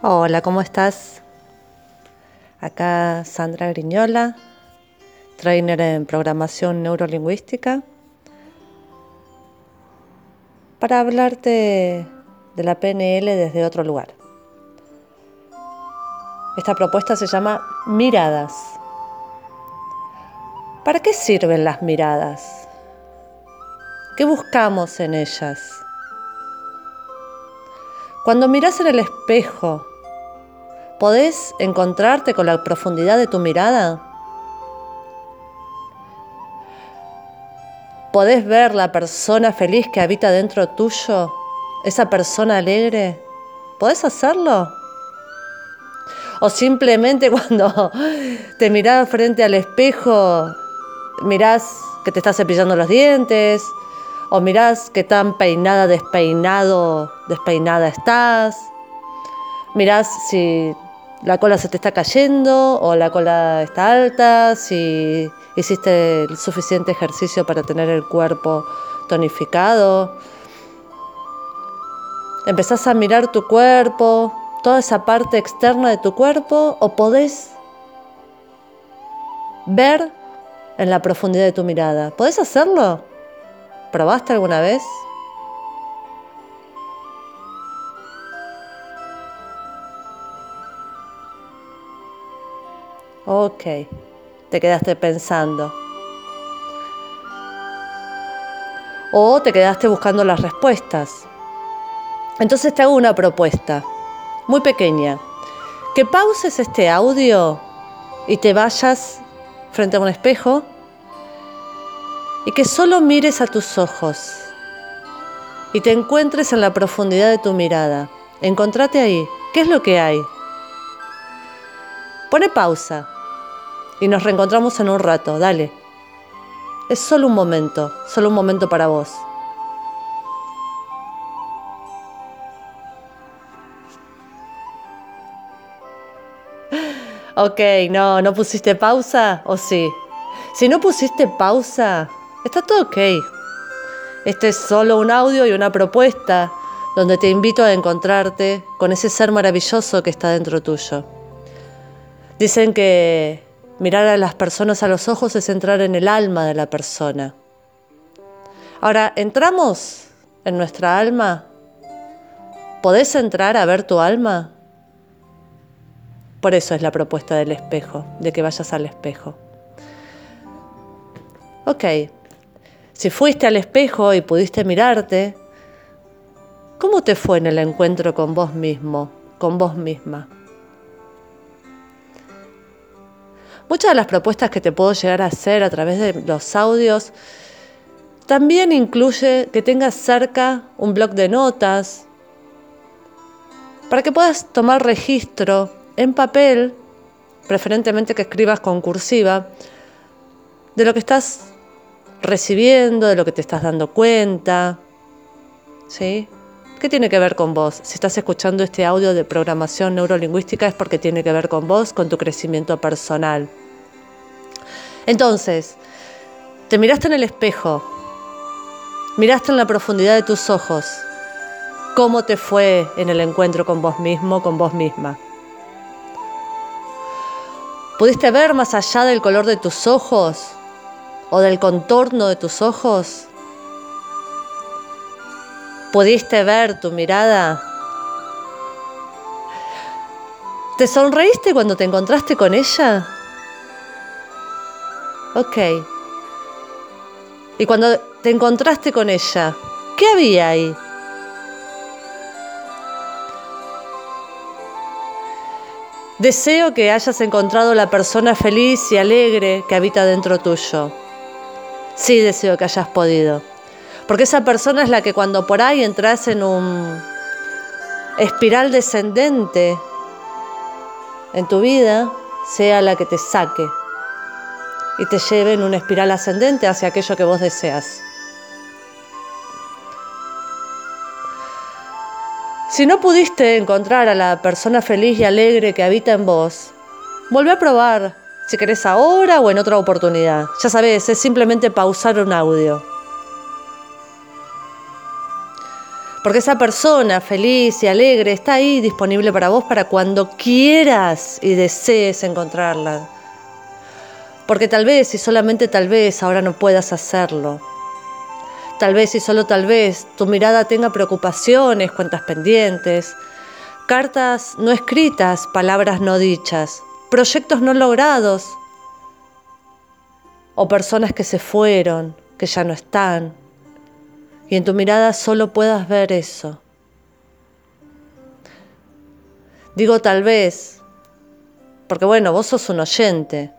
Hola, ¿cómo estás? Acá Sandra Griñola, trainer en programación neurolingüística, para hablarte de la PNL desde otro lugar. Esta propuesta se llama miradas. ¿Para qué sirven las miradas? ¿Qué buscamos en ellas? Cuando miras en el espejo, ¿podés encontrarte con la profundidad de tu mirada? ¿Podés ver la persona feliz que habita dentro tuyo? ¿Esa persona alegre? ¿Podés hacerlo? O simplemente cuando te mirás frente al espejo, mirás que te estás cepillando los dientes, o mirás qué tan peinada, despeinado, despeinada estás. Mirás si la cola se te está cayendo o la cola está alta, si hiciste el suficiente ejercicio para tener el cuerpo tonificado. Empezás a mirar tu cuerpo, toda esa parte externa de tu cuerpo o podés ver en la profundidad de tu mirada. ¿Podés hacerlo? ¿Probaste alguna vez? Ok, te quedaste pensando. O te quedaste buscando las respuestas. Entonces te hago una propuesta, muy pequeña. Que pauses este audio y te vayas frente a un espejo y que solo mires a tus ojos y te encuentres en la profundidad de tu mirada. Encontrate ahí. ¿Qué es lo que hay? Pone pausa y nos reencontramos en un rato. Dale. Es solo un momento, solo un momento para vos. Ok, no, ¿no pusiste pausa o sí? Si no pusiste pausa, Está todo ok. Este es solo un audio y una propuesta donde te invito a encontrarte con ese ser maravilloso que está dentro tuyo. Dicen que mirar a las personas a los ojos es entrar en el alma de la persona. Ahora, ¿entramos en nuestra alma? ¿Podés entrar a ver tu alma? Por eso es la propuesta del espejo, de que vayas al espejo. Ok, si fuiste al espejo y pudiste mirarte, ¿cómo te fue en el encuentro con vos mismo, con vos misma? Muchas de las propuestas que te puedo llegar a hacer a través de los audios también incluye que tengas cerca un blog de notas para que puedas tomar registro en papel, preferentemente que escribas con cursiva, de lo que estás recibiendo, de lo que te estás dando cuenta. ¿Sí? ¿Qué tiene que ver con vos? Si estás escuchando este audio de programación neurolingüística es porque tiene que ver con vos, con tu crecimiento personal. Entonces, te miraste en el espejo, miraste en la profundidad de tus ojos, cómo te fue en el encuentro con vos mismo, con vos misma. ¿Pudiste ver más allá del color de tus ojos o del contorno de tus ojos? ¿Pudiste ver tu mirada? ¿Te sonreíste cuando te encontraste con ella? Ok. Y cuando te encontraste con ella, ¿qué había ahí? Deseo que hayas encontrado la persona feliz y alegre que habita dentro tuyo. Sí deseo que hayas podido. Porque esa persona es la que cuando por ahí entras en un espiral descendente en tu vida, sea la que te saque y te lleve en una espiral ascendente hacia aquello que vos deseas. Si no pudiste encontrar a la persona feliz y alegre que habita en vos, vuelve a probar si querés ahora o en otra oportunidad. Ya sabes, es simplemente pausar un audio. Porque esa persona feliz y alegre está ahí disponible para vos para cuando quieras y desees encontrarla. Porque tal vez y solamente tal vez ahora no puedas hacerlo. Tal vez y solo tal vez tu mirada tenga preocupaciones, cuentas pendientes, cartas no escritas, palabras no dichas, proyectos no logrados o personas que se fueron, que ya no están, y en tu mirada solo puedas ver eso. Digo tal vez, porque bueno, vos sos un oyente,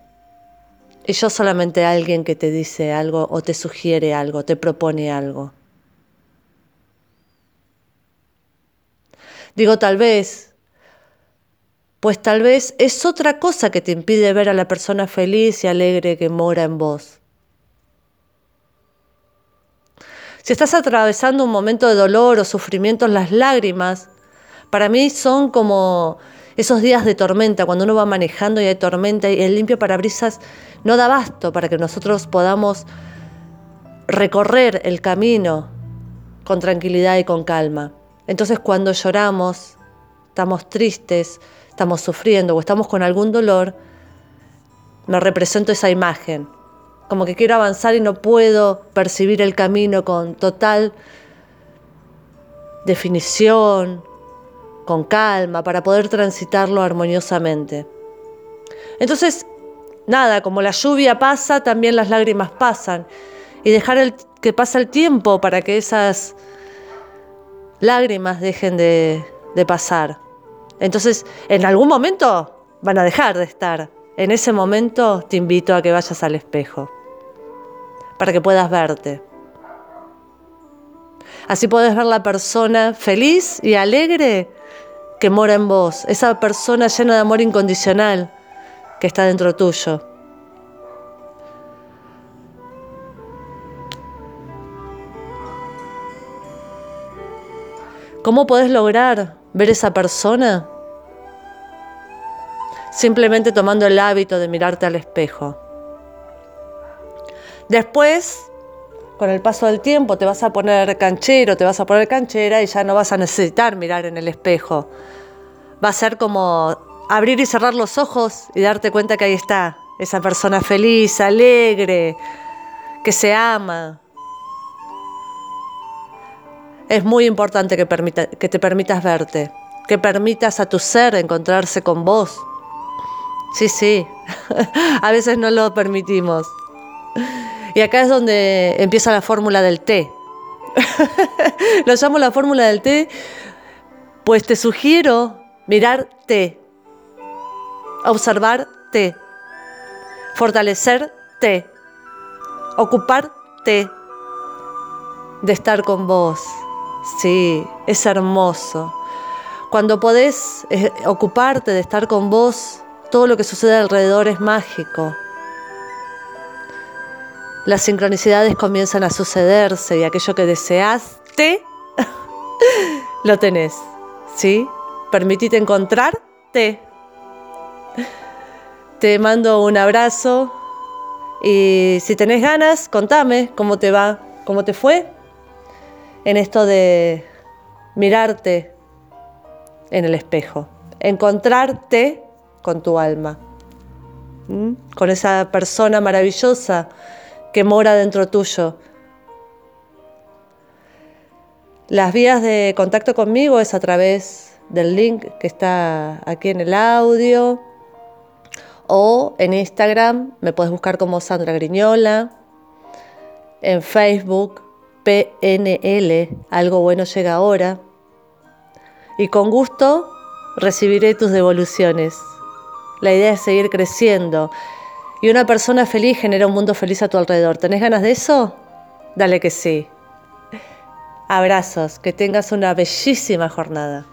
y yo solamente alguien que te dice algo o te sugiere algo, te propone algo. Digo tal vez, pues tal vez es otra cosa que te impide ver a la persona feliz y alegre que mora en vos. Si estás atravesando un momento de dolor o sufrimiento, las lágrimas, para mí son como esos días de tormenta, cuando uno va manejando y hay tormenta y el limpio parabrisas no da basto para que nosotros podamos recorrer el camino con tranquilidad y con calma. Entonces cuando lloramos, estamos tristes, estamos sufriendo o estamos con algún dolor, me represento esa imagen como que quiero avanzar y no puedo percibir el camino con total definición, con calma, para poder transitarlo armoniosamente. Entonces, nada, como la lluvia pasa, también las lágrimas pasan. Y dejar el, que pase el tiempo para que esas lágrimas dejen de, de pasar. Entonces, en algún momento van a dejar de estar. En ese momento te invito a que vayas al espejo para que puedas verte. Así puedes ver la persona feliz y alegre que mora en vos, esa persona llena de amor incondicional que está dentro tuyo. ¿Cómo podés lograr ver esa persona? Simplemente tomando el hábito de mirarte al espejo. Después, con el paso del tiempo, te vas a poner canchero, te vas a poner canchera y ya no vas a necesitar mirar en el espejo. Va a ser como abrir y cerrar los ojos y darte cuenta que ahí está, esa persona feliz, alegre, que se ama. Es muy importante que, que te permitas verte, que permitas a tu ser encontrarse con vos. Sí, sí, a veces no lo permitimos. Y acá es donde empieza la fórmula del té. Lo llamo la fórmula del té, pues te sugiero mirarte, observarte, fortalecerte, ocuparte de estar con vos. Sí, es hermoso. Cuando podés eh, ocuparte de estar con vos, todo lo que sucede alrededor es mágico las sincronicidades comienzan a sucederse y aquello que deseaste, lo tenés. ¿Sí? Permitite encontrarte. Te mando un abrazo y si tenés ganas, contame cómo te va, cómo te fue en esto de mirarte en el espejo, encontrarte con tu alma, con esa persona maravillosa que mora dentro tuyo. Las vías de contacto conmigo es a través del link que está aquí en el audio o en Instagram me puedes buscar como Sandra Griñola, en Facebook PNL, algo bueno llega ahora, y con gusto recibiré tus devoluciones. La idea es seguir creciendo y una persona feliz genera un mundo feliz a tu alrededor. ¿Tenés ganas de eso? Dale que sí. Abrazos, que tengas una bellísima jornada.